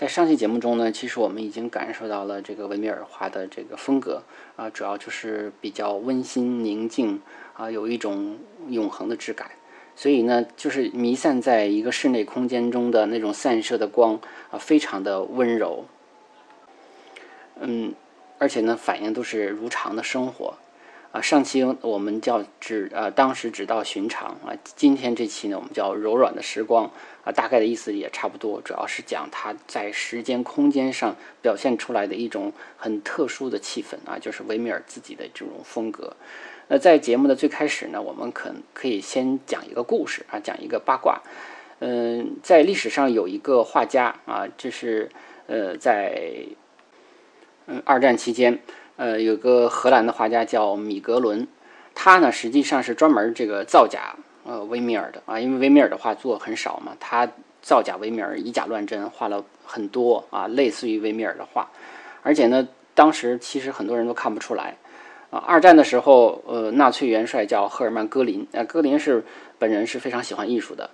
在上期节目中呢，其实我们已经感受到了这个维米尔画的这个风格啊，主要就是比较温馨宁静啊，有一种永恒的质感。所以呢，就是弥散在一个室内空间中的那种散射的光啊，非常的温柔。嗯，而且呢，反应都是如常的生活。啊，上期我们叫只呃，当时只道寻常啊。今天这期呢，我们叫柔软的时光啊，大概的意思也差不多，主要是讲它在时间空间上表现出来的一种很特殊的气氛啊，就是维米尔自己的这种风格。那在节目的最开始呢，我们可可以先讲一个故事啊，讲一个八卦。嗯，在历史上有一个画家啊，这是呃，在嗯二战期间。呃，有个荷兰的画家叫米格伦，他呢实际上是专门这个造假呃维米尔的啊，因为维米尔的画作很少嘛，他造假维米尔，以假乱真，画了很多啊类似于维米尔的画，而且呢，当时其实很多人都看不出来啊。二战的时候，呃，纳粹元帅叫赫尔曼·戈林，呃，戈林是本人是非常喜欢艺术的。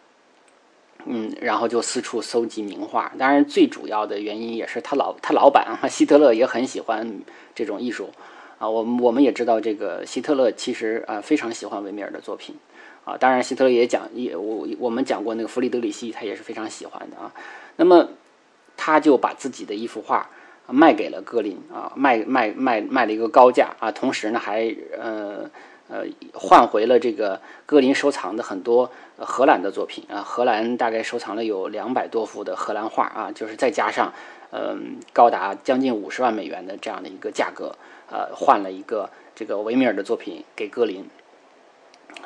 嗯，然后就四处搜集名画。当然，最主要的原因也是他老他老板啊，希特勒也很喜欢这种艺术啊。我们我们也知道，这个希特勒其实啊非常喜欢维米尔的作品啊。当然，希特勒也讲也我我们讲过那个弗里德里希，他也是非常喜欢的啊。那么他就把自己的一幅画卖给了格林啊，卖卖卖卖了一个高价啊，同时呢还呃。呃，换回了这个格林收藏的很多荷兰的作品啊，荷兰大概收藏了有两百多幅的荷兰画啊，就是再加上嗯高达将近五十万美元的这样的一个价格，呃，换了一个这个维米尔的作品给格林。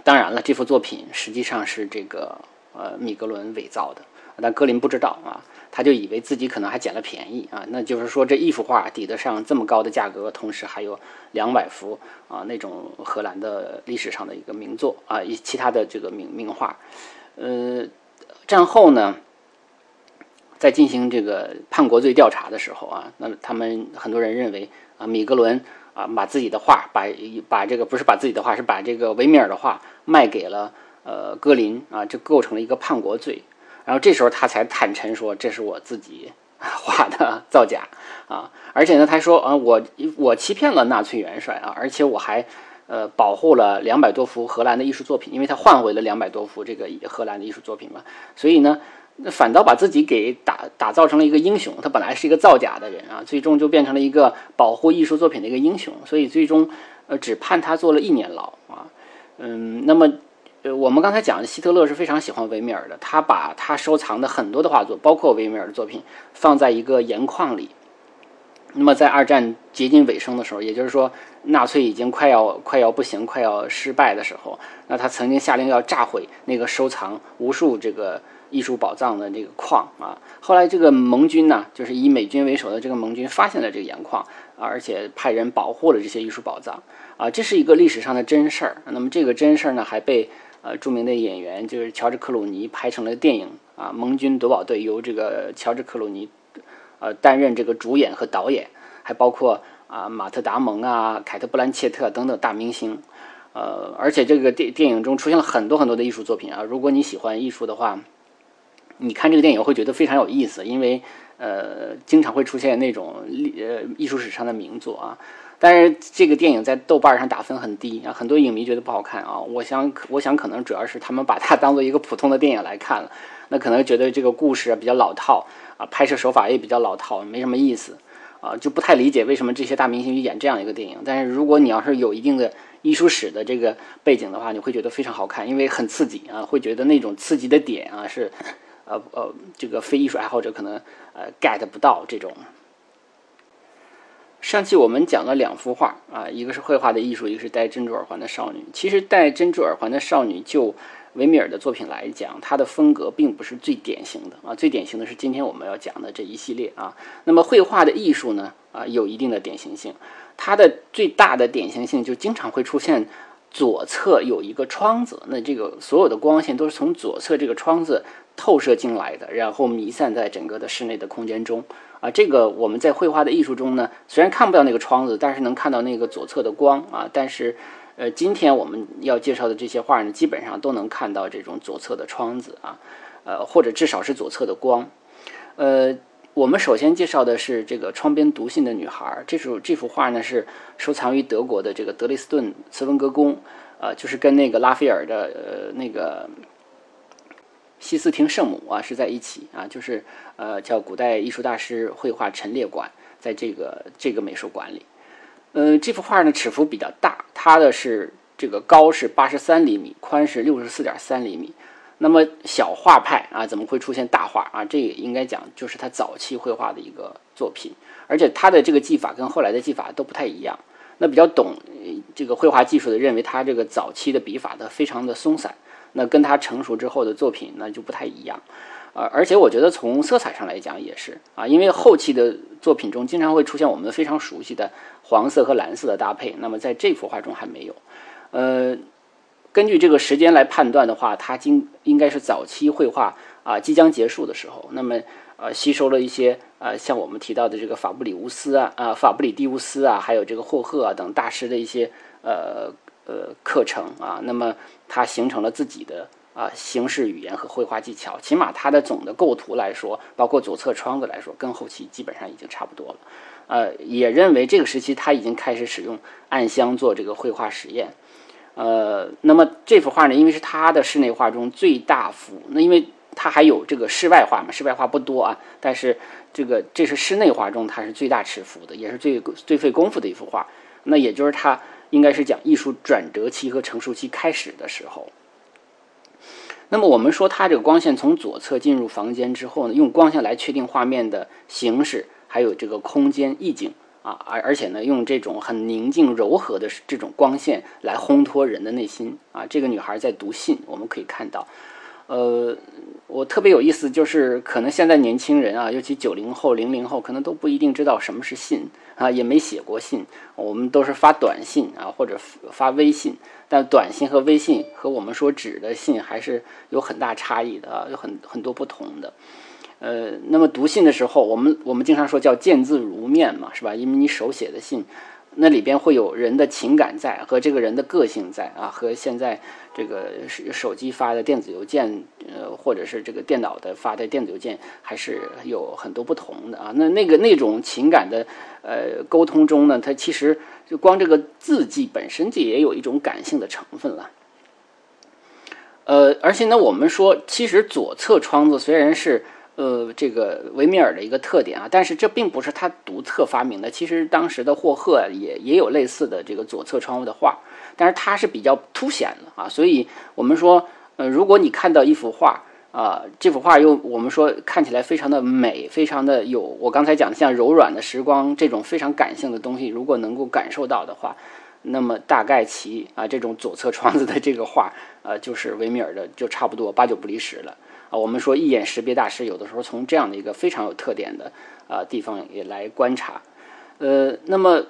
当然了，这幅作品实际上是这个呃米格伦伪造的，但格林不知道啊。他就以为自己可能还捡了便宜啊，那就是说这一幅画抵得上这么高的价格，同时还有两百幅啊那种荷兰的历史上的一个名作啊，以其他的这个名名画。呃，战后呢，在进行这个叛国罪调查的时候啊，那他们很多人认为啊，米格伦啊把自己的画把把这个不是把自己的画，是把这个维米尔的画卖给了呃格林啊，这构成了一个叛国罪。然后这时候他才坦诚说：“这是我自己 画的造假啊！而且呢，他说啊，我我欺骗了纳粹元帅啊，而且我还呃保护了两百多幅荷兰的艺术作品，因为他换回了两百多幅这个荷兰的艺术作品嘛。所以呢，反倒把自己给打打造成了一个英雄。他本来是一个造假的人啊，最终就变成了一个保护艺术作品的一个英雄。所以最终呃只判他坐了一年牢啊。嗯，那么。”呃，我们刚才讲，希特勒是非常喜欢维米尔的。他把他收藏的很多的画作，包括维米尔的作品，放在一个盐矿里。那么，在二战接近尾声的时候，也就是说，纳粹已经快要快要不行、快要失败的时候，那他曾经下令要炸毁那个收藏无数这个艺术宝藏的这个矿啊。后来，这个盟军呢，就是以美军为首的这个盟军发现了这个盐矿啊，而且派人保护了这些艺术宝藏啊。这是一个历史上的真事儿。那么，这个真事儿呢，还被。呃，著名的演员就是乔治克鲁尼拍成了电影啊，《盟军夺宝队》由这个乔治克鲁尼呃担任这个主演和导演，还包括啊马特达蒙啊、凯特布兰切特等等大明星，呃，而且这个电电影中出现了很多很多的艺术作品啊。如果你喜欢艺术的话，你看这个电影会觉得非常有意思，因为呃经常会出现那种呃艺术史上的名作啊。但是这个电影在豆瓣上打分很低啊，很多影迷觉得不好看啊。我想，我想可能主要是他们把它当做一个普通的电影来看了，那可能觉得这个故事比较老套啊，拍摄手法也比较老套，没什么意思啊，就不太理解为什么这些大明星去演这样一个电影。但是如果你要是有一定的艺术史的这个背景的话，你会觉得非常好看，因为很刺激啊，会觉得那种刺激的点啊是，呃呃，这个非艺术爱好者可能呃 get 不到这种。上期我们讲了两幅画啊，一个是绘画的艺术，一个是戴珍珠耳环的少女。其实戴珍珠耳环的少女就维米尔的作品来讲，她的风格并不是最典型的啊，最典型的是今天我们要讲的这一系列啊。那么绘画的艺术呢啊，有一定的典型性，它的最大的典型性就经常会出现左侧有一个窗子，那这个所有的光线都是从左侧这个窗子透射进来的，然后弥散在整个的室内的空间中啊。这个我们在绘画的艺术中呢，虽然看不到那个窗子，但是能看到那个左侧的光啊，但是。呃，今天我们要介绍的这些画呢，基本上都能看到这种左侧的窗子啊，呃，或者至少是左侧的光。呃，我们首先介绍的是这个窗边读信的女孩。这幅这幅画呢是收藏于德国的这个德累斯顿茨文格宫，呃，就是跟那个拉斐尔的呃那个西斯廷圣母啊是在一起啊，就是呃叫古代艺术大师绘画陈列馆，在这个这个美术馆里。呃，这幅画呢尺幅比较大，它的是这个高是八十三厘米，宽是六十四点三厘米。那么小画派啊，怎么会出现大画啊？这也应该讲就是他早期绘画的一个作品，而且他的这个技法跟后来的技法都不太一样。那比较懂这个绘画技术的认为他这个早期的笔法的非常的松散，那跟他成熟之后的作品那就不太一样。呃，而且我觉得从色彩上来讲也是啊，因为后期的作品中经常会出现我们非常熟悉的黄色和蓝色的搭配，那么在这幅画中还没有。呃，根据这个时间来判断的话，它应应该是早期绘画啊即将结束的时候，那么呃吸收了一些呃像我们提到的这个法布里乌斯啊啊法布里蒂乌斯啊，还有这个霍赫啊等大师的一些呃呃课程啊，那么它形成了自己的。啊，形式语言和绘画技巧，起码它的总的构图来说，包括左侧窗子来说，跟后期基本上已经差不多了。呃，也认为这个时期他已经开始使用暗箱做这个绘画实验。呃，那么这幅画呢，因为是他的室内画中最大幅，那因为他还有这个室外画嘛，室外画不多啊，但是这个这是室内画中它是最大尺幅的，也是最最费功夫的一幅画。那也就是他应该是讲艺术转折期和成熟期开始的时候。那么我们说，它这个光线从左侧进入房间之后呢，用光线来确定画面的形式，还有这个空间意境啊，而而且呢，用这种很宁静柔和的这种光线来烘托人的内心啊。这个女孩在读信，我们可以看到，呃。我特别有意思，就是可能现在年轻人啊，尤其九零后、零零后，可能都不一定知道什么是信啊，也没写过信。我们都是发短信啊，或者发微信。但短信和微信和我们说纸的信还是有很大差异的啊，有很很多不同的。呃，那么读信的时候，我们我们经常说叫见字如面嘛，是吧？因为你手写的信。那里边会有人的情感在和这个人的个性在啊，和现在这个手机发的电子邮件，呃，或者是这个电脑的发的电子邮件，还是有很多不同的啊。那那个那种情感的呃沟通中呢，它其实就光这个字迹本身就也有一种感性的成分了。呃，而且呢，我们说其实左侧窗子虽然是。呃，这个维米尔的一个特点啊，但是这并不是他独特发明的。其实当时的霍赫也也有类似的这个左侧窗户的画，但是它是比较凸显的啊。所以我们说，呃，如果你看到一幅画啊，这幅画又我们说看起来非常的美，非常的有我刚才讲的像柔软的时光这种非常感性的东西，如果能够感受到的话，那么大概其啊这种左侧窗子的这个画，呃，就是维米尔的，就差不多八九不离十了。啊，我们说一眼识别大师，有的时候从这样的一个非常有特点的啊地方也来观察，呃，那么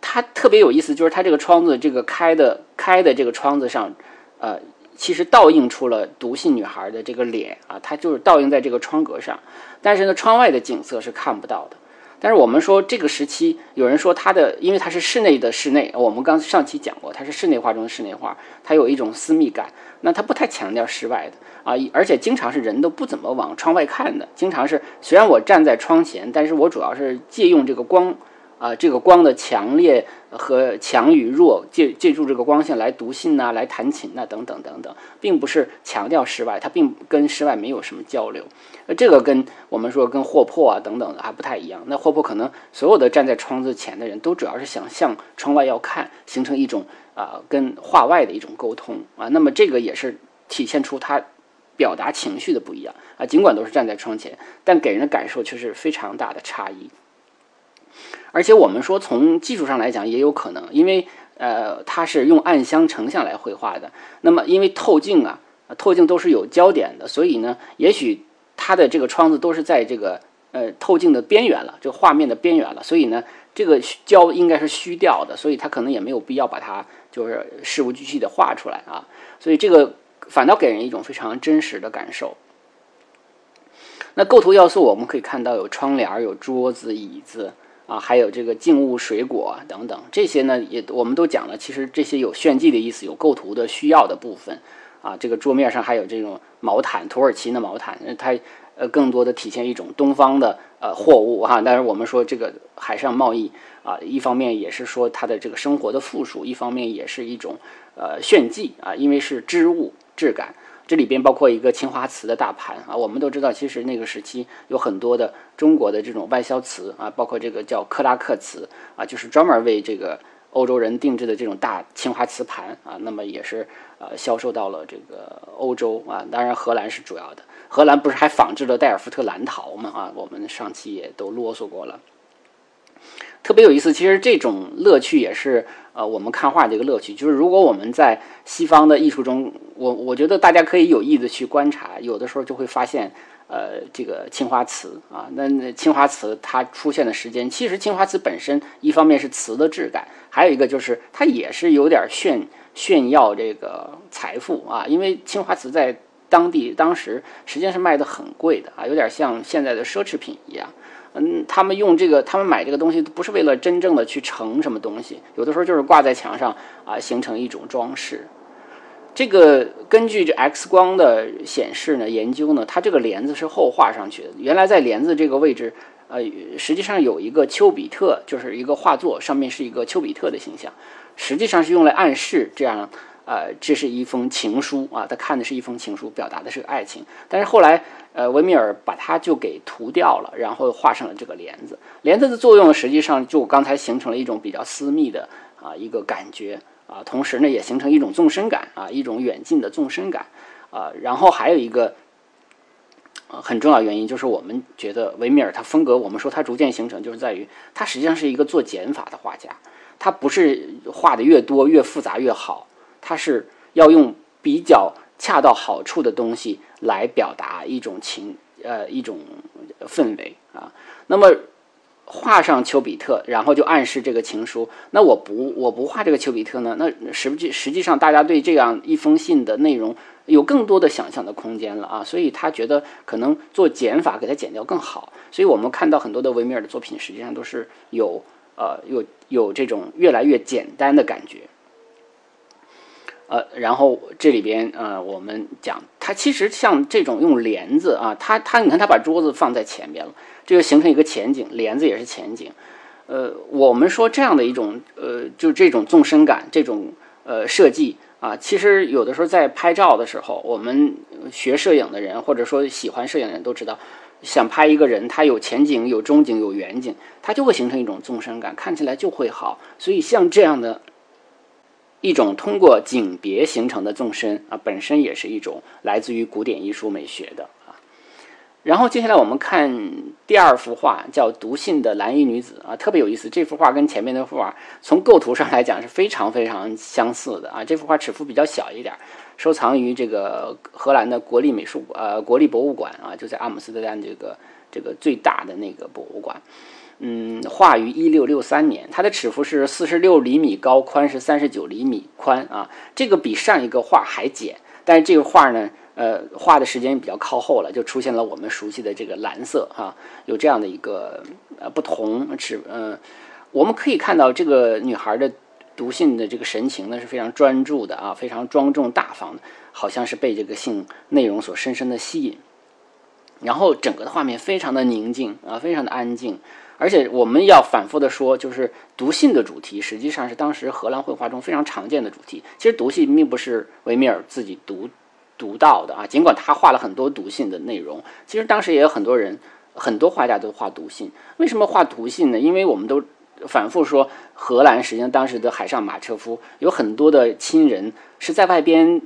它特别有意思，就是它这个窗子这个开的开的这个窗子上，呃，其实倒映出了读信女孩的这个脸啊，它就是倒映在这个窗格上，但是呢，窗外的景色是看不到的。但是我们说这个时期，有人说它的，因为它是室内的室内，我们刚上期讲过，它是室内画中的室内画，它有一种私密感，那它不太强调室外的。啊，而且经常是人都不怎么往窗外看的，经常是虽然我站在窗前，但是我主要是借用这个光，啊，这个光的强烈和强与弱，借借助这个光线来读信呐，来弹琴呐，等等等等，并不是强调室外，它并跟室外没有什么交流。那这个跟我们说跟霍珀啊等等的还不太一样。那霍珀可能所有的站在窗子前的人都主要是想向窗外要看，形成一种啊跟画外的一种沟通啊。那么这个也是体现出他。表达情绪的不一样啊，尽管都是站在窗前，但给人的感受却是非常大的差异。而且我们说从技术上来讲也有可能，因为呃，它是用暗箱成像来绘画的。那么因为透镜啊，透镜都是有焦点的，所以呢，也许它的这个窗子都是在这个呃透镜的边缘了，这个画面的边缘了，所以呢，这个焦应该是虚掉的，所以它可能也没有必要把它就是事无巨细的画出来啊，所以这个反倒给人一种非常真实的感受。那构图要素我们可以看到有窗帘、有桌子、椅子啊，还有这个静物、水果等等，这些呢也我们都讲了，其实这些有炫技的意思，有构图的需要的部分。啊，这个桌面上还有这种毛毯，土耳其的毛毯，它呃更多的体现一种东方的呃货物哈。但是我们说这个海上贸易啊，一方面也是说它的这个生活的富庶，一方面也是一种呃炫技啊，因为是织物质感。这里边包括一个青花瓷的大盘啊，我们都知道，其实那个时期有很多的中国的这种外销瓷啊，包括这个叫克拉克瓷啊，就是专门为这个。欧洲人定制的这种大青花瓷盘啊，那么也是呃销售到了这个欧洲啊，当然荷兰是主要的。荷兰不是还仿制了戴尔福特蓝陶吗？啊，我们上期也都啰嗦过了。特别有意思，其实这种乐趣也是呃我们看画的一个乐趣。就是如果我们在西方的艺术中，我我觉得大家可以有意的去观察，有的时候就会发现。呃，这个青花瓷啊，那那青花瓷它出现的时间，其实青花瓷本身一方面是瓷的质感，还有一个就是它也是有点炫炫耀这个财富啊，因为青花瓷在当地当时实际上是卖的很贵的啊，有点像现在的奢侈品一样。嗯，他们用这个，他们买这个东西不是为了真正的去盛什么东西，有的时候就是挂在墙上啊，形成一种装饰。这个根据这 X 光的显示呢，研究呢，它这个帘子是后画上去的。原来在帘子这个位置，呃，实际上有一个丘比特，就是一个画作，上面是一个丘比特的形象，实际上是用来暗示这样，呃，这是一封情书啊，他看的是一封情书，表达的是爱情。但是后来，呃，维米尔把它就给涂掉了，然后画上了这个帘子。帘子的作用实际上就刚才形成了一种比较私密的啊一个感觉。啊，同时呢，也形成一种纵深感啊，一种远近的纵深感啊。然后还有一个很重要原因，就是我们觉得维米尔他风格，我们说他逐渐形成，就是在于他实际上是一个做减法的画家，他不是画的越多越复杂越好，他是要用比较恰到好处的东西来表达一种情呃一种氛围啊。那么。画上丘比特，然后就暗示这个情书。那我不我不画这个丘比特呢？那实际实际上大家对这样一封信的内容有更多的想象的空间了啊！所以他觉得可能做减法给它减掉更好。所以我们看到很多的维米尔的作品，实际上都是有呃有有这种越来越简单的感觉。呃，然后这里边呃，我们讲它其实像这种用帘子啊，它它你看它把桌子放在前边了。这就形成一个前景，帘子也是前景。呃，我们说这样的一种呃，就这种纵深感，这种呃设计啊，其实有的时候在拍照的时候，我们学摄影的人或者说喜欢摄影的人都知道，想拍一个人，他有前景、有中景、有远景，它就会形成一种纵深感，看起来就会好。所以像这样的一种通过景别形成的纵深啊，本身也是一种来自于古典艺术美学的啊。然后接下来我们看第二幅画，叫《读信的蓝衣女子》啊，特别有意思。这幅画跟前面那幅画从构图上来讲是非常非常相似的啊。这幅画尺幅比较小一点，收藏于这个荷兰的国立美术呃国立博物馆啊，就在阿姆斯特丹这个这个最大的那个博物馆。嗯，画于一六六三年，它的尺幅是四十六厘米高，宽是三十九厘米宽啊。这个比上一个画还简，但是这个画呢。呃，画的时间比较靠后了，就出现了我们熟悉的这个蓝色哈，有这样的一个呃不同尺嗯，我们可以看到这个女孩的读信的这个神情呢是非常专注的啊，非常庄重大方的，好像是被这个信内容所深深的吸引。然后整个的画面非常的宁静啊，非常的安静，而且我们要反复的说，就是读信的主题实际上是当时荷兰绘画中非常常见的主题。其实读信并不是维米尔自己读。读到的啊，尽管他画了很多读信的内容，其实当时也有很多人，很多画家都画读信。为什么画读信呢？因为我们都反复说，荷兰实际上当时的海上马车夫有很多的亲人是在外边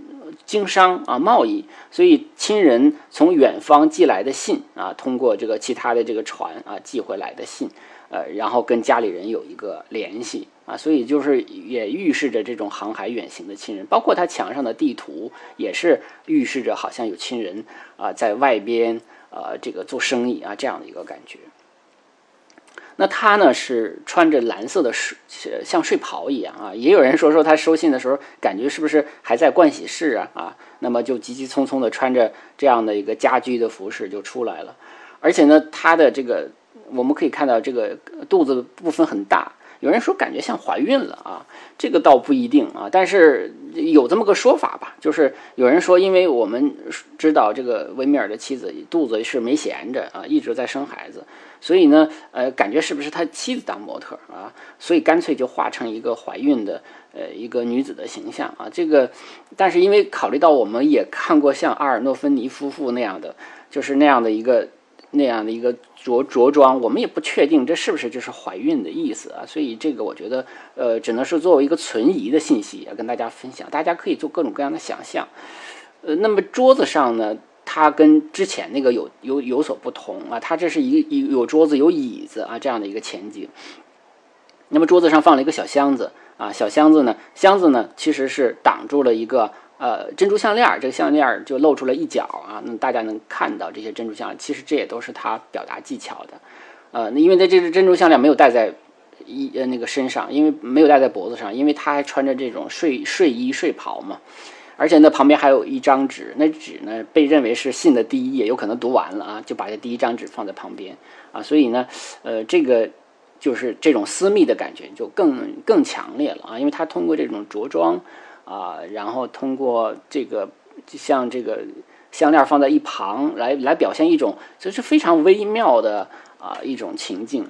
经商啊贸易，所以亲人从远方寄来的信啊，通过这个其他的这个船啊寄回来的信，呃，然后跟家里人有一个联系啊，所以就是也预示着这种航海远行的亲人，包括他墙上的地图也是预示着好像有亲人啊在外边呃这个做生意啊这样的一个感觉。那他呢是穿着蓝色的睡像睡袍一样啊，也有人说说他收信的时候感觉是不是还在盥洗室啊啊，那么就急急匆匆的穿着这样的一个家居的服饰就出来了，而且呢他的这个我们可以看到这个肚子部分很大。有人说感觉像怀孕了啊，这个倒不一定啊，但是有这么个说法吧，就是有人说，因为我们知道这个维米尔的妻子肚子是没闲着啊，一直在生孩子，所以呢，呃，感觉是不是他妻子当模特啊？所以干脆就画成一个怀孕的呃一个女子的形象啊。这个，但是因为考虑到我们也看过像阿尔诺芬尼夫妇那样的，就是那样的一个。那样的一个着着装，我们也不确定这是不是就是怀孕的意思啊，所以这个我觉得，呃，只能是作为一个存疑的信息，要跟大家分享，大家可以做各种各样的想象。呃，那么桌子上呢，它跟之前那个有有有所不同啊，它这是一一有桌子有椅子啊这样的一个前景。那么桌子上放了一个小箱子啊，小箱子呢，箱子呢其实是挡住了一个。呃，珍珠项链这个项链就露出了一角啊，那大家能看到这些珍珠项链，其实这也都是他表达技巧的。呃，那因为在这只珍珠项链没有戴在衣呃那个身上，因为没有戴在脖子上，因为他还穿着这种睡睡衣睡袍嘛。而且呢，旁边还有一张纸，那纸呢被认为是信的第一页，有可能读完了啊，就把这第一张纸放在旁边啊，所以呢，呃，这个就是这种私密的感觉就更更强烈了啊，因为他通过这种着装。啊，然后通过这个像这个项链放在一旁，来来表现一种就是非常微妙的啊一种情境。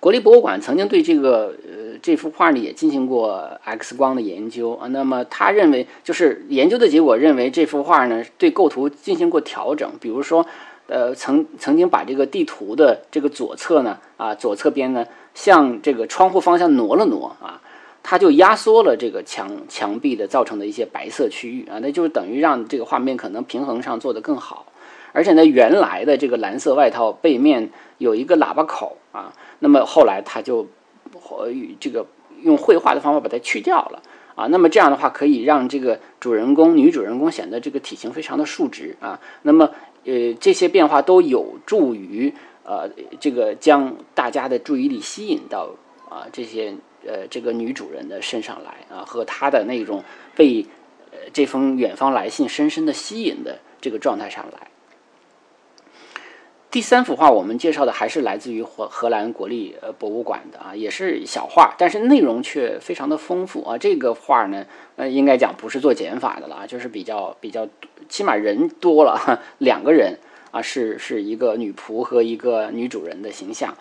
国立博物馆曾经对这个呃这幅画呢也进行过 X 光的研究啊，那么他认为就是研究的结果认为这幅画呢对构图进行过调整，比如说呃曾曾经把这个地图的这个左侧呢啊左侧边呢向这个窗户方向挪了挪啊。它就压缩了这个墙墙壁的造成的一些白色区域啊，那就是等于让这个画面可能平衡上做得更好。而且呢，原来的这个蓝色外套背面有一个喇叭口啊，那么后来他就和这个用绘画的方法把它去掉了啊。那么这样的话可以让这个主人公女主人公显得这个体型非常的竖直啊。那么呃这些变化都有助于呃这个将大家的注意力吸引到啊这些。呃，这个女主人的身上来啊，和她的那种被呃这封远方来信深深的吸引的这个状态上来。第三幅画我们介绍的还是来自于荷荷兰国立呃博物馆的啊，也是小画，但是内容却非常的丰富啊。这个画呢，呃，应该讲不是做减法的了啊，就是比较比较，起码人多了，两个人啊，是是一个女仆和一个女主人的形象。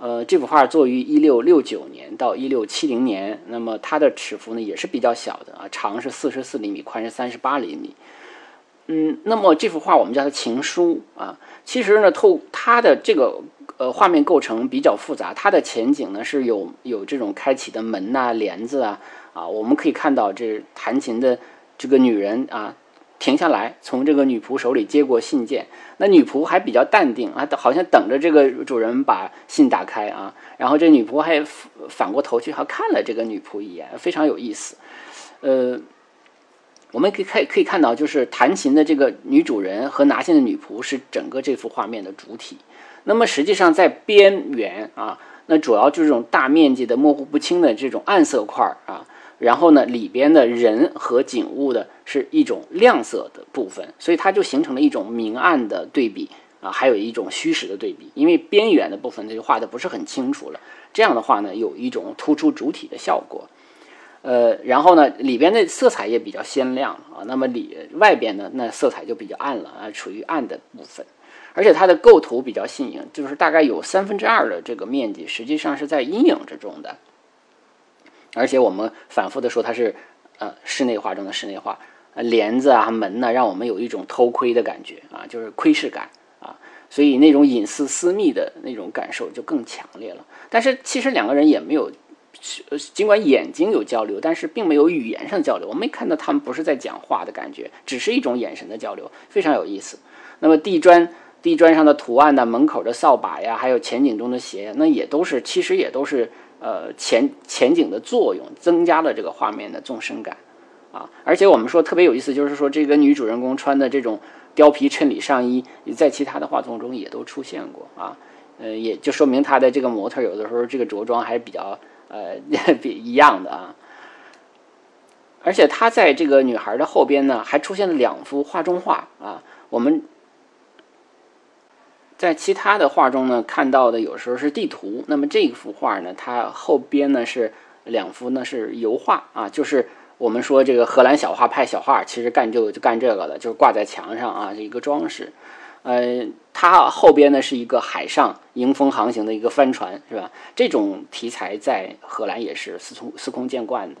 呃，这幅画作于一六六九年到一六七零年，那么它的尺幅呢也是比较小的啊，长是四十四厘米，宽是三十八厘米。嗯，那么这幅画我们叫它情书啊，其实呢，透它的这个呃画面构成比较复杂，它的前景呢是有有这种开启的门呐、帘子啊啊，我们可以看到这弹琴的这个女人啊。停下来，从这个女仆手里接过信件。那女仆还比较淡定啊，好像等着这个主人把信打开啊。然后这女仆还反过头去，还看了这个女仆一眼，非常有意思。呃，我们可以看可以看到，就是弹琴的这个女主人和拿信的女仆是整个这幅画面的主体。那么实际上在边缘啊，那主要就是这种大面积的模糊不清的这种暗色块啊。然后呢，里边的人和景物的是一种亮色的部分，所以它就形成了一种明暗的对比啊，还有一种虚实的对比。因为边缘的部分它就画的不是很清楚了，这样的话呢，有一种突出主体的效果。呃，然后呢，里边的色彩也比较鲜亮啊，那么里外边呢，那色彩就比较暗了啊，处于暗的部分。而且它的构图比较新颖，就是大概有三分之二的这个面积实际上是在阴影之中的。而且我们反复的说它是，呃，室内画中的室内画，呃，帘子啊、门呢，让我们有一种偷窥的感觉啊，就是窥视感啊，所以那种隐私、私密的那种感受就更强烈了。但是其实两个人也没有，尽管眼睛有交流，但是并没有语言上交流，我们看到他们不是在讲话的感觉，只是一种眼神的交流，非常有意思。那么地砖地砖上的图案呢，门口的扫把呀，还有前景中的鞋，那也都是其实也都是呃前前景的作用，增加了这个画面的纵深感啊。而且我们说特别有意思，就是说这个女主人公穿的这种貂皮衬里上衣，在其他的画作中也都出现过啊。呃，也就说明她的这个模特有的时候这个着装还是比较呃 比一样的啊。而且她在这个女孩的后边呢，还出现了两幅画中画啊，我们。在其他的画中呢，看到的有时候是地图。那么这一幅画呢，它后边呢是两幅呢是油画啊，就是我们说这个荷兰小画派小画，其实干就就干这个的，就是挂在墙上啊，是一个装饰。呃，它后边呢是一个海上迎风航行的一个帆船，是吧？这种题材在荷兰也是司空司空见惯的。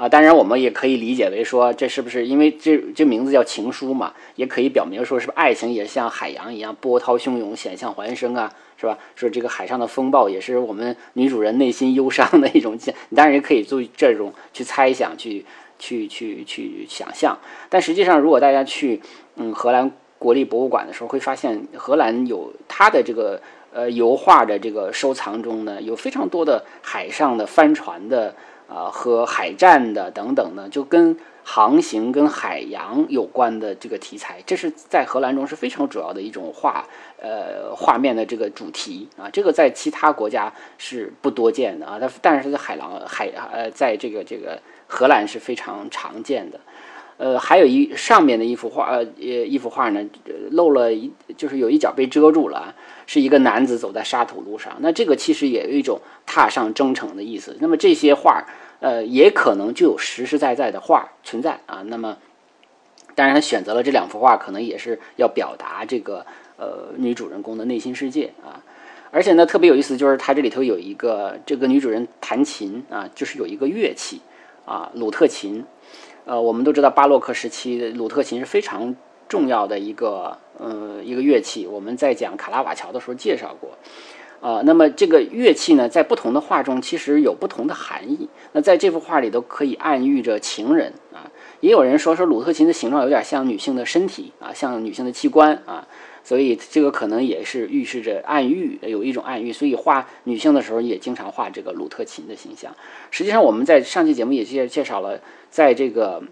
啊，当然我们也可以理解为说，这是不是因为这这名字叫情书嘛？也可以表明说，是不是爱情也像海洋一样波涛汹涌、险象环生啊？是吧？说这个海上的风暴也是我们女主人内心忧伤的一种，你当然也可以做这种去猜想、去去去去想象。但实际上，如果大家去嗯荷兰国立博物馆的时候，会发现荷兰有它的这个呃油画的这个收藏中呢，有非常多的海上的帆船的。啊，和海战的等等呢，就跟航行、跟海洋有关的这个题材，这是在荷兰中是非常主要的一种画，呃，画面的这个主题啊，这个在其他国家是不多见的啊，但但是在海狼海呃，在这个这个荷兰是非常常见的。呃，还有一上面的一幅画，呃，一幅画呢，露了一，就是有一角被遮住了，是一个男子走在沙土路上。那这个其实也有一种踏上征程的意思。那么这些画，呃，也可能就有实实在在的画存在啊。那么，当然他选择了这两幅画，可能也是要表达这个呃女主人公的内心世界啊。而且呢，特别有意思，就是它这里头有一个这个女主人弹琴啊，就是有一个乐器啊，鲁特琴。呃，我们都知道巴洛克时期鲁特琴是非常重要的一个呃一个乐器，我们在讲卡拉瓦乔的时候介绍过。啊，那么这个乐器呢，在不同的画中其实有不同的含义。那在这幅画里都可以暗喻着情人啊。也有人说说鲁特琴的形状有点像女性的身体啊，像女性的器官啊。所以这个可能也是预示着暗喻，有一种暗喻。所以画女性的时候也经常画这个鲁特琴的形象。实际上我们在上期节目也介介绍了，在这个。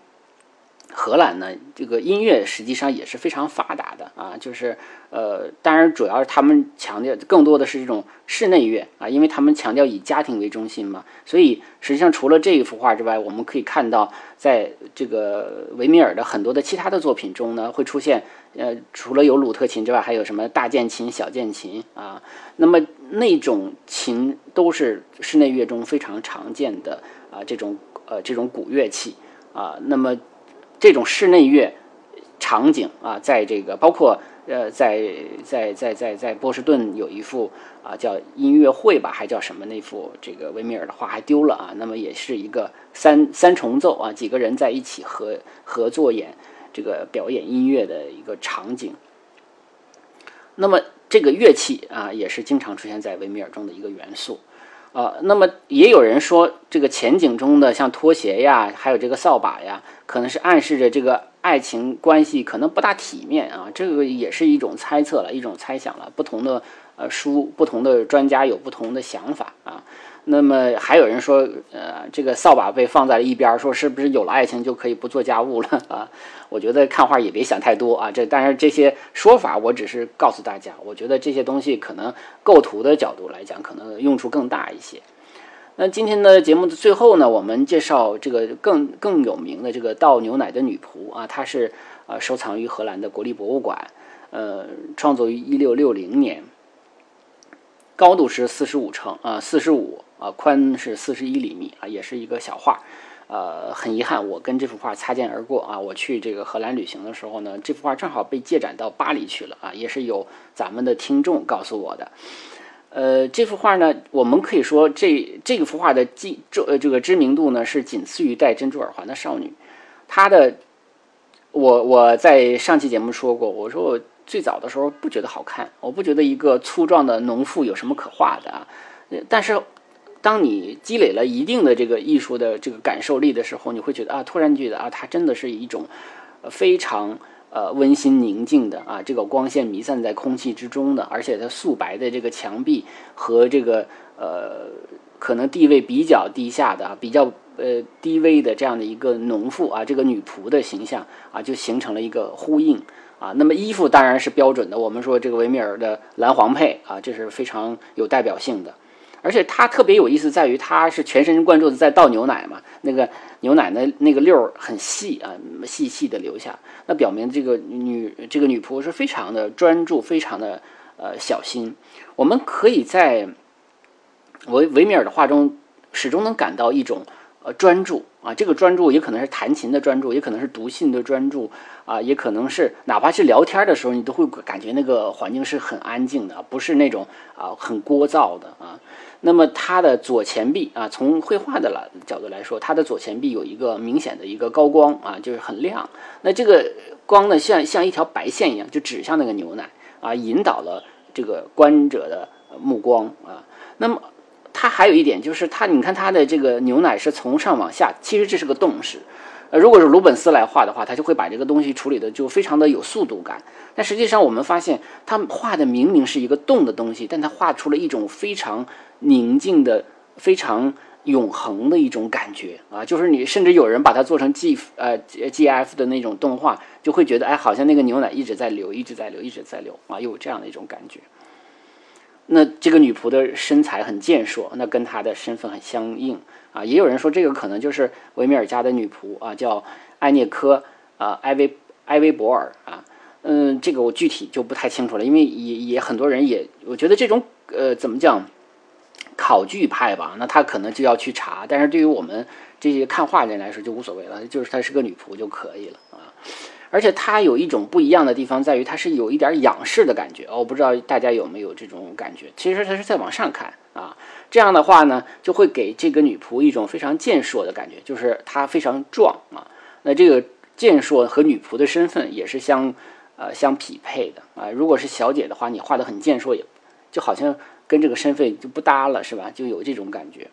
荷兰呢，这个音乐实际上也是非常发达的啊，就是呃，当然主要是他们强调更多的是这种室内乐啊，因为他们强调以家庭为中心嘛，所以实际上除了这一幅画之外，我们可以看到，在这个维米尔的很多的其他的作品中呢，会出现呃，除了有鲁特琴之外，还有什么大键琴、小键琴啊，那么那种琴都是室内乐中非常常见的啊，这种呃这种古乐器啊，那么。这种室内乐场景啊，在这个包括呃，在在在在在波士顿有一幅啊叫音乐会吧，还叫什么那幅这个维米尔的画还丢了啊。那么也是一个三三重奏啊，几个人在一起合合作演这个表演音乐的一个场景。那么这个乐器啊，也是经常出现在维米尔中的一个元素。呃，那么也有人说，这个前景中的像拖鞋呀，还有这个扫把呀，可能是暗示着这个爱情关系可能不大体面啊。这个也是一种猜测了，一种猜想了。不同的呃书，不同的专家有不同的想法。那么还有人说，呃，这个扫把被放在了一边，说是不是有了爱情就可以不做家务了 啊？我觉得看画也别想太多啊。这但是这些说法，我只是告诉大家，我觉得这些东西可能构图的角度来讲，可能用处更大一些。那今天的节目的最后呢，我们介绍这个更更有名的这个倒牛奶的女仆啊，她是呃收藏于荷兰的国立博物馆，呃，创作于一六六零年，高度是四十五乘啊四十五。啊，宽是四十一厘米啊，也是一个小画，呃，很遗憾，我跟这幅画擦肩而过啊。我去这个荷兰旅行的时候呢，这幅画正好被借展到巴黎去了啊，也是有咱们的听众告诉我的。呃，这幅画呢，我们可以说这这幅画的记这呃这个知名度呢是仅次于戴珍珠耳环的少女。她的，我我在上期节目说过，我说我最早的时候不觉得好看，我不觉得一个粗壮的农妇有什么可画的啊，但是。当你积累了一定的这个艺术的这个感受力的时候，你会觉得啊，突然觉得啊，它真的是一种非常呃温馨宁静的啊，这个光线弥散在空气之中的，而且它素白的这个墙壁和这个呃可能地位比较低下的、比较呃低微的这样的一个农妇啊，这个女仆的形象啊，就形成了一个呼应啊。那么衣服当然是标准的，我们说这个维米尔的蓝黄配啊，这是非常有代表性的。而且它特别有意思，在于它是全神贯注的在倒牛奶嘛，那个牛奶的那个溜儿很细啊，细细的流下，那表明这个女这个女仆是非常的专注，非常的呃小心。我们可以在维维米尔的画中始终能感到一种呃专注啊，这个专注也可能是弹琴的专注，也可能是读信的专注啊，也可能是哪怕是聊天的时候，你都会感觉那个环境是很安静的，不是那种啊很聒噪的啊。那么它的左前臂啊，从绘画的了角度来说，它的左前臂有一个明显的一个高光啊，就是很亮。那这个光呢，像像一条白线一样，就指向那个牛奶啊，引导了这个观者的目光啊。那么它还有一点就是，它你看它的这个牛奶是从上往下，其实这是个动势。呃，如果是鲁本斯来画的话，他就会把这个东西处理的就非常的有速度感。但实际上，我们发现他画的明明是一个动的东西，但他画出了一种非常宁静的、非常永恒的一种感觉啊！就是你甚至有人把它做成 G 呃 G F 的那种动画，就会觉得哎，好像那个牛奶一直在流，一直在流，一直在流啊，有这样的一种感觉。那这个女仆的身材很健硕，那跟她的身份很相应啊。也有人说这个可能就是维米尔家的女仆啊，叫艾涅科啊，埃维埃维博尔啊。嗯，这个我具体就不太清楚了，因为也也很多人也，我觉得这种呃怎么讲考据派吧，那他可能就要去查。但是对于我们这些看画的人来说就无所谓了，就是她是个女仆就可以了啊。而且它有一种不一样的地方，在于它是有一点仰视的感觉，我不知道大家有没有这种感觉。其实它是在往上看啊，这样的话呢，就会给这个女仆一种非常健硕的感觉，就是她非常壮啊。那这个健硕和女仆的身份也是相呃相匹配的啊。如果是小姐的话，你画的很健硕，也就好像跟这个身份就不搭了，是吧？就有这种感觉。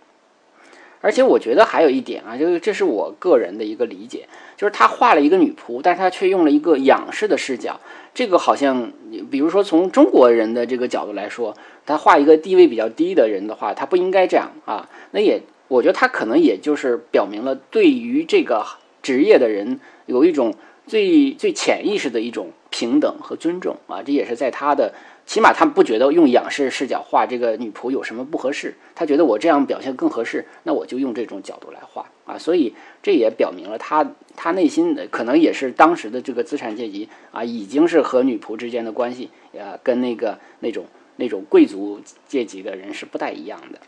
而且我觉得还有一点啊，就是这是我个人的一个理解，就是他画了一个女仆，但是他却用了一个仰视的视角。这个好像，比如说从中国人的这个角度来说，他画一个地位比较低的人的话，他不应该这样啊。那也，我觉得他可能也就是表明了对于这个职业的人有一种最最潜意识的一种平等和尊重啊。这也是在他的。起码他不觉得用仰视视角画这个女仆有什么不合适，他觉得我这样表现更合适，那我就用这种角度来画啊。所以这也表明了他他内心的可能也是当时的这个资产阶级啊，已经是和女仆之间的关系呃，跟那个那种那种贵族阶级的人是不太一样的。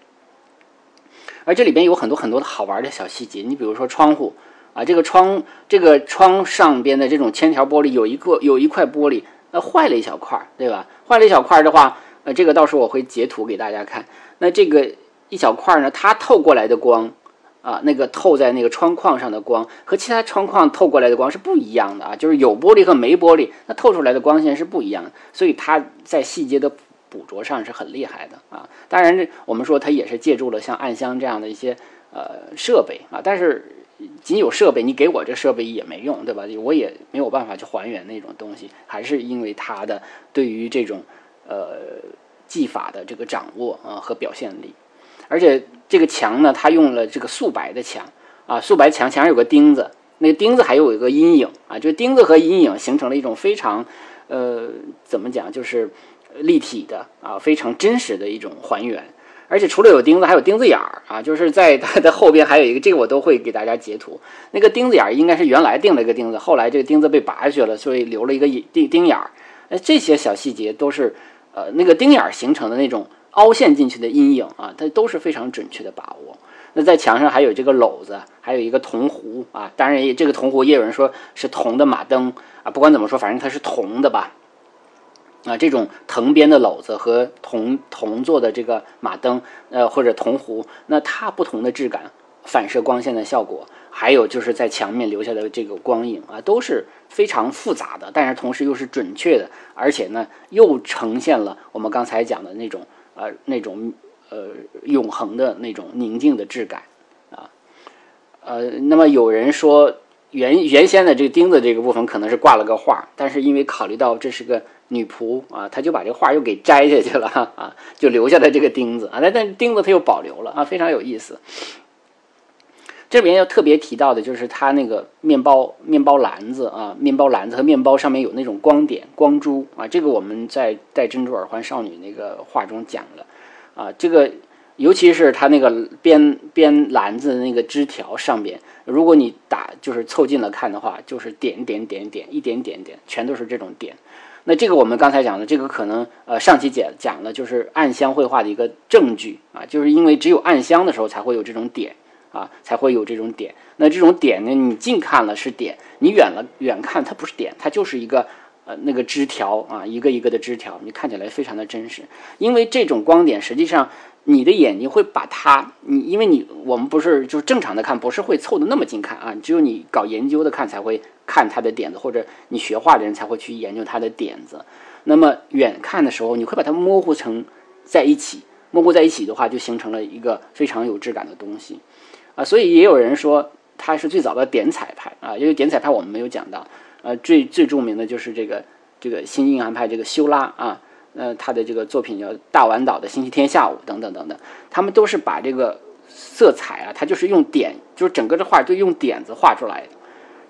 而这里边有很多很多的好玩的小细节，你比如说窗户啊，这个窗这个窗上边的这种铅条玻璃有一个有一块玻璃。那坏了一小块，对吧？坏了一小块的话，呃，这个到时候我会截图给大家看。那这个一小块呢，它透过来的光啊，那个透在那个窗框上的光和其他窗框透过来的光是不一样的啊，就是有玻璃和没玻璃，那透出来的光线是不一样的。所以它在细节的捕捉上是很厉害的啊。当然，这我们说它也是借助了像暗箱这样的一些呃设备啊，但是。仅有设备，你给我这设备也没用，对吧？我也没有办法去还原那种东西，还是因为他的对于这种呃技法的这个掌握啊和表现力。而且这个墙呢，他用了这个素白的墙啊，素白墙墙上有个钉子，那个钉子还有一个阴影啊，就钉子和阴影形成了一种非常呃怎么讲，就是立体的啊，非常真实的一种还原。而且除了有钉子，还有钉子眼儿啊，就是在它的后边还有一个，这个我都会给大家截图。那个钉子眼儿应该是原来钉了一个钉子，后来这个钉子被拔下去了，所以留了一个钉钉眼儿。哎，这些小细节都是，呃，那个钉眼儿形成的那种凹陷进去的阴影啊，它都是非常准确的把握。那在墙上还有这个篓子，还有一个铜壶啊，当然这个铜壶也有人说是铜的马灯啊，不管怎么说，反正它是铜的吧。啊，这种藤编的篓子和铜铜做的这个马灯，呃，或者铜壶，那它不同的质感，反射光线的效果，还有就是在墙面留下的这个光影啊，都是非常复杂的，但是同时又是准确的，而且呢，又呈现了我们刚才讲的那种呃那种呃永恒的那种宁静的质感啊，呃，那么有人说原原先的这个钉子这个部分可能是挂了个画，但是因为考虑到这是个女仆啊，他就把这画又给摘下去了 啊，就留下了这个钉子啊，但但钉子他又保留了啊，非常有意思。这边要特别提到的就是它那个面包面包篮子啊，面包篮子和面包上面有那种光点光珠啊，这个我们在戴珍珠耳环少女那个画中讲了啊，这个尤其是它那个边边篮子那个枝条上边，如果你打就是凑近了看的话，就是点点点点一点点点，全都是这种点。那这个我们刚才讲的这个可能呃上期讲讲的，就是暗香绘画的一个证据啊，就是因为只有暗香的时候才会有这种点。啊，才会有这种点。那这种点呢，你近看了是点，你远了远看它不是点，它就是一个呃那个枝条啊，一个一个的枝条，你看起来非常的真实。因为这种光点，实际上你的眼睛会把它，你因为你我们不是就是正常的看，不是会凑的那么近看啊，只有你搞研究的看才会看它的点子，或者你学画的人才会去研究它的点子。那么远看的时候，你会把它模糊成在一起，模糊在一起的话，就形成了一个非常有质感的东西。啊，所以也有人说它是最早的点彩派啊，因为点彩派我们没有讲到，呃，最最著名的就是这个这个新印象派这个修拉啊，呃，他的这个作品叫《大丸岛的星期天下午》等等等等，他们都是把这个色彩啊，他就是用点，就是整个的画都用点子画出来的。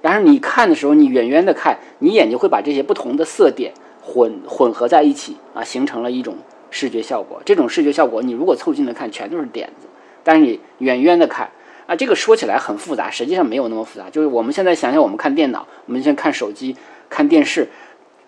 然后你看的时候，你远远的看，你眼睛会把这些不同的色点混混合在一起啊，形成了一种视觉效果。这种视觉效果，你如果凑近的看，全都是点子，但是你远远的看。啊，这个说起来很复杂，实际上没有那么复杂。就是我们现在想想，我们看电脑，我们现在看手机、看电视，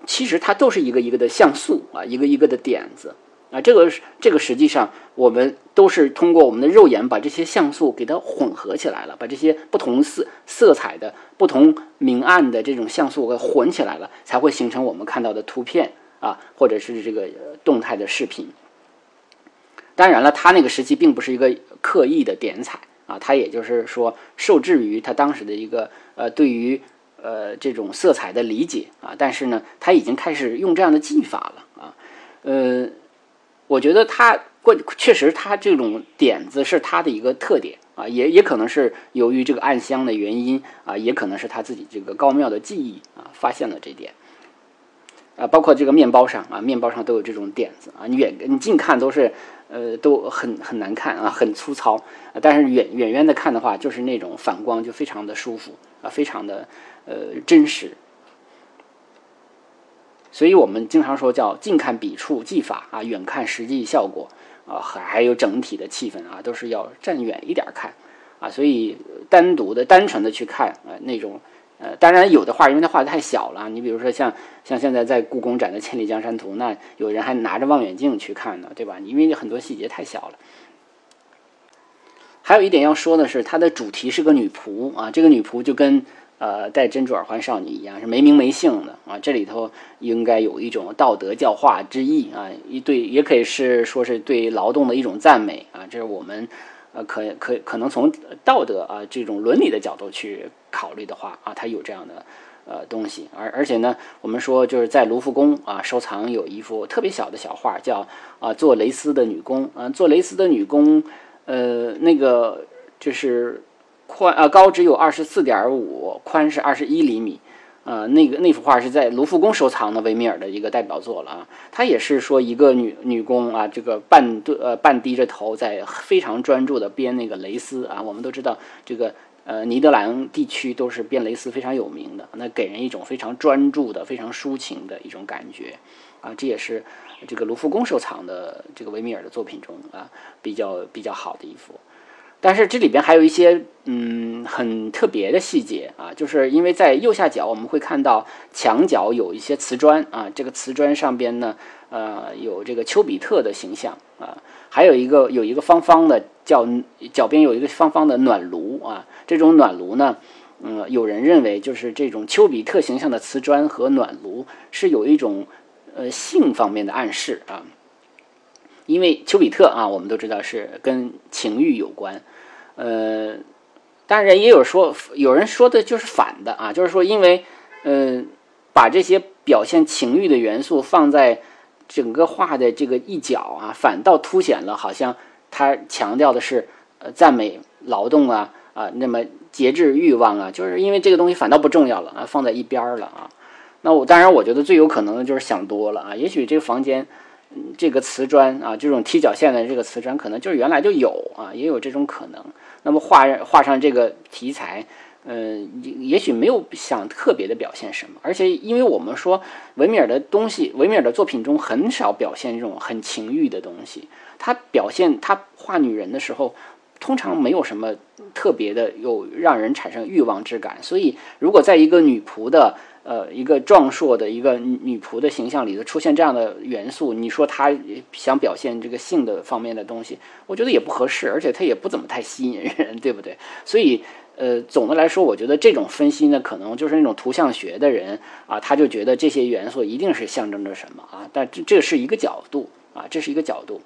其实它都是一个一个的像素啊，一个一个的点子啊。这个这个实际上我们都是通过我们的肉眼把这些像素给它混合起来了，把这些不同色色彩的不同明暗的这种像素给混起来了，才会形成我们看到的图片啊，或者是这个动态的视频。当然了，他那个时期并不是一个刻意的点彩。啊，他也就是说，受制于他当时的一个呃，对于呃这种色彩的理解啊，但是呢，他已经开始用这样的技法了啊，呃，我觉得他过确实他这种点子是他的一个特点啊，也也可能是由于这个暗香的原因啊，也可能是他自己这个高妙的技艺啊，发现了这点啊，包括这个面包上啊，面包上都有这种点子啊，你远你近看都是。呃，都很很难看啊，很粗糙。但是远远远的看的话，就是那种反光就非常的舒服啊，非常的呃真实。所以我们经常说叫近看笔触技法啊，远看实际效果啊，还还有整体的气氛啊，都是要站远一点看啊。所以单独的、单纯的去看啊，那种。呃，当然有的画，因为它画的太小了。你比如说像像现在在故宫展的《千里江山图》，那有人还拿着望远镜去看呢，对吧？因为很多细节太小了。还有一点要说的是，它的主题是个女仆啊，这个女仆就跟呃戴珍珠耳环少女一样，是没名没姓的啊。这里头应该有一种道德教化之意啊，一对也可以是说是对劳动的一种赞美啊。这是我们。呃，可可可能从道德啊这种伦理的角度去考虑的话啊，它有这样的呃东西，而而且呢，我们说就是在卢浮宫啊收藏有一幅特别小的小画，叫啊做蕾丝的女工啊做蕾丝的女工，呃那个就是宽啊高只有二十四点五，宽是二十一厘米。呃，那个那幅画是在卢浮宫收藏的维米尔的一个代表作了啊。他也是说一个女女工啊，这个半对呃半低着头，在非常专注的编那个蕾丝啊。我们都知道这个呃尼德兰地区都是编蕾丝非常有名的，那给人一种非常专注的、非常抒情的一种感觉啊。这也是这个卢浮宫收藏的这个维米尔的作品中啊比较比较好的一幅。但是这里边还有一些嗯很特别的细节啊，就是因为在右下角我们会看到墙角有一些瓷砖啊，这个瓷砖上边呢呃有这个丘比特的形象啊，还有一个有一个方方的叫脚边有一个方方的暖炉啊，这种暖炉呢，嗯，有人认为就是这种丘比特形象的瓷砖和暖炉是有一种呃性方面的暗示啊。因为丘比特啊，我们都知道是跟情欲有关，呃，当然也有说有人说的就是反的啊，就是说因为呃把这些表现情欲的元素放在整个画的这个一角啊，反倒凸显了好像他强调的是呃赞美劳动啊啊，那么节制欲望啊，就是因为这个东西反倒不重要了啊，放在一边儿了啊。那我当然，我觉得最有可能的就是想多了啊。也许这个房间，这个瓷砖啊，这种踢脚线的这个瓷砖，可能就是原来就有啊，也有这种可能。那么画画上这个题材，嗯，也许没有想特别的表现什么。而且，因为我们说维米尔的东西，维米尔的作品中很少表现这种很情欲的东西。他表现他画女人的时候，通常没有什么特别的，有让人产生欲望之感。所以，如果在一个女仆的呃，一个壮硕的一个女仆的形象里头出现这样的元素，你说她想表现这个性的方面的东西，我觉得也不合适，而且她也不怎么太吸引人，对不对？所以，呃，总的来说，我觉得这种分析呢，可能就是那种图像学的人啊，他就觉得这些元素一定是象征着什么啊，但这这是一个角度啊，这是一个角度。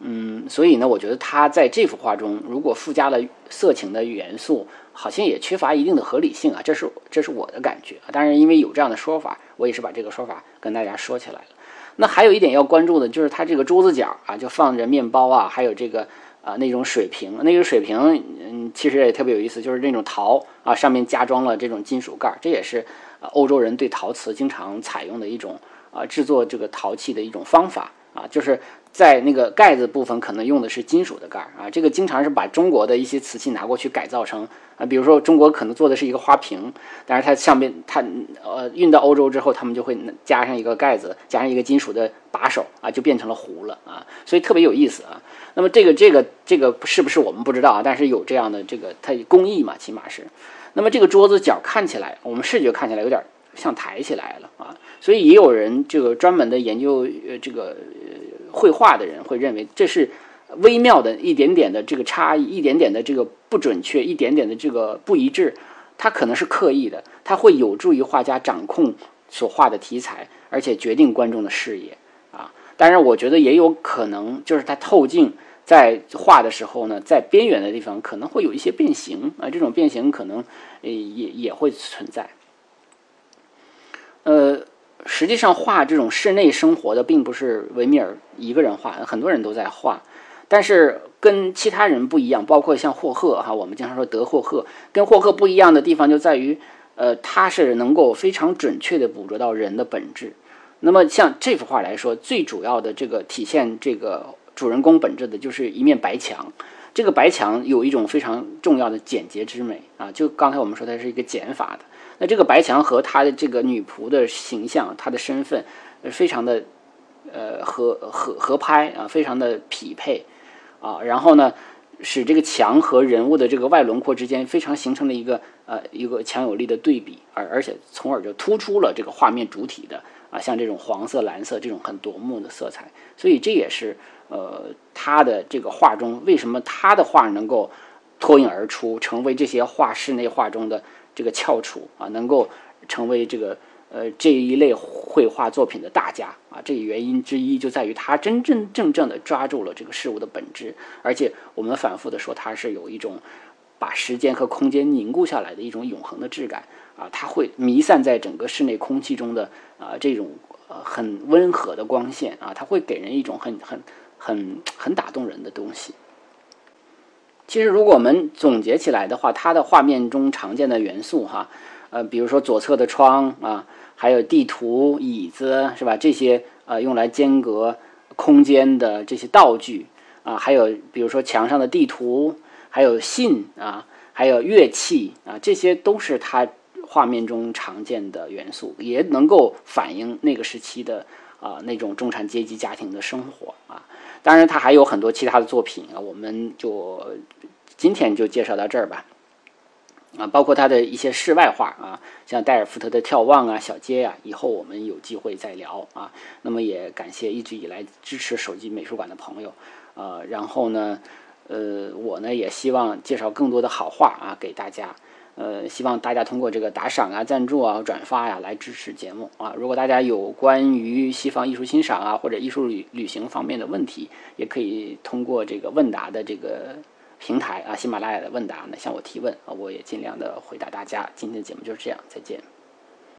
嗯，所以呢，我觉得他在这幅画中，如果附加了色情的元素，好像也缺乏一定的合理性啊。这是这是我的感觉当然，因为有这样的说法，我也是把这个说法跟大家说起来了。那还有一点要关注的，就是它这个桌子角啊，就放着面包啊，还有这个啊那种水瓶，那个水瓶嗯，其实也特别有意思，就是那种陶啊，上面加装了这种金属盖，这也是欧洲人对陶瓷经常采用的一种啊制作这个陶器的一种方法啊，就是。在那个盖子部分，可能用的是金属的盖儿啊，这个经常是把中国的一些瓷器拿过去改造成啊，比如说中国可能做的是一个花瓶，但是它上面它呃运到欧洲之后，他们就会加上一个盖子，加上一个金属的把手啊，就变成了壶了啊，所以特别有意思啊。那么这个这个这个是不是我们不知道啊？但是有这样的这个它工艺嘛，起码是。那么这个桌子角看起来，我们视觉看起来有点像抬起来了啊，所以也有人这个专门的研究呃这个。绘画的人会认为这是微妙的一点点的这个差异，一点点的这个不准确，一点点的这个不一致，它可能是刻意的，它会有助于画家掌控所画的题材，而且决定观众的视野啊。当然，我觉得也有可能就是它透镜在画的时候呢，在边缘的地方可能会有一些变形啊，这种变形可能也也会存在，呃。实际上画这种室内生活的，并不是维米尔一个人画，很多人都在画。但是跟其他人不一样，包括像霍赫哈，我们经常说德霍赫，跟霍赫不一样的地方就在于，呃，他是能够非常准确地捕捉到人的本质。那么像这幅画来说，最主要的这个体现这个主人公本质的就是一面白墙。这个白墙有一种非常重要的简洁之美啊，就刚才我们说它是一个减法的。那这个白墙和她的这个女仆的形象，她的身份，非常的，呃，合合合拍啊，非常的匹配啊。然后呢，使这个墙和人物的这个外轮廓之间非常形成了一个呃一个强有力的对比，而而且从而就突出了这个画面主体的啊，像这种黄色、蓝色这种很夺目的色彩。所以这也是呃他的这个画中为什么他的画能够脱颖而出，成为这些画室内画中的。这个翘楚啊，能够成为这个呃这一类绘画作品的大家啊，这原因之一就在于他真真正正的抓住了这个事物的本质，而且我们反复的说，它是有一种把时间和空间凝固下来的一种永恒的质感啊，它会弥散在整个室内空气中的啊这种呃很温和的光线啊，它会给人一种很很很很打动人的东西。其实，如果我们总结起来的话，它的画面中常见的元素，哈，呃，比如说左侧的窗啊，还有地图、椅子，是吧？这些呃，用来间隔空间的这些道具啊，还有比如说墙上的地图，还有信啊，还有乐器啊，这些都是它画面中常见的元素，也能够反映那个时期的啊那种中产阶级家庭的生活啊。当然，他还有很多其他的作品啊，我们就今天就介绍到这儿吧。啊，包括他的一些室外画啊，像戴尔夫特的眺望啊、小街呀，以后我们有机会再聊啊。那么也感谢一直以来支持手机美术馆的朋友，呃，然后呢，呃，我呢也希望介绍更多的好画啊给大家。呃，希望大家通过这个打赏啊、赞助啊、转发呀来支持节目啊。如果大家有关于西方艺术欣赏啊或者艺术旅旅行方面的问题，也可以通过这个问答的这个平台啊，喜马拉雅的问答呢向我提问啊，我也尽量的回答大家。今天的节目就是这样，再见。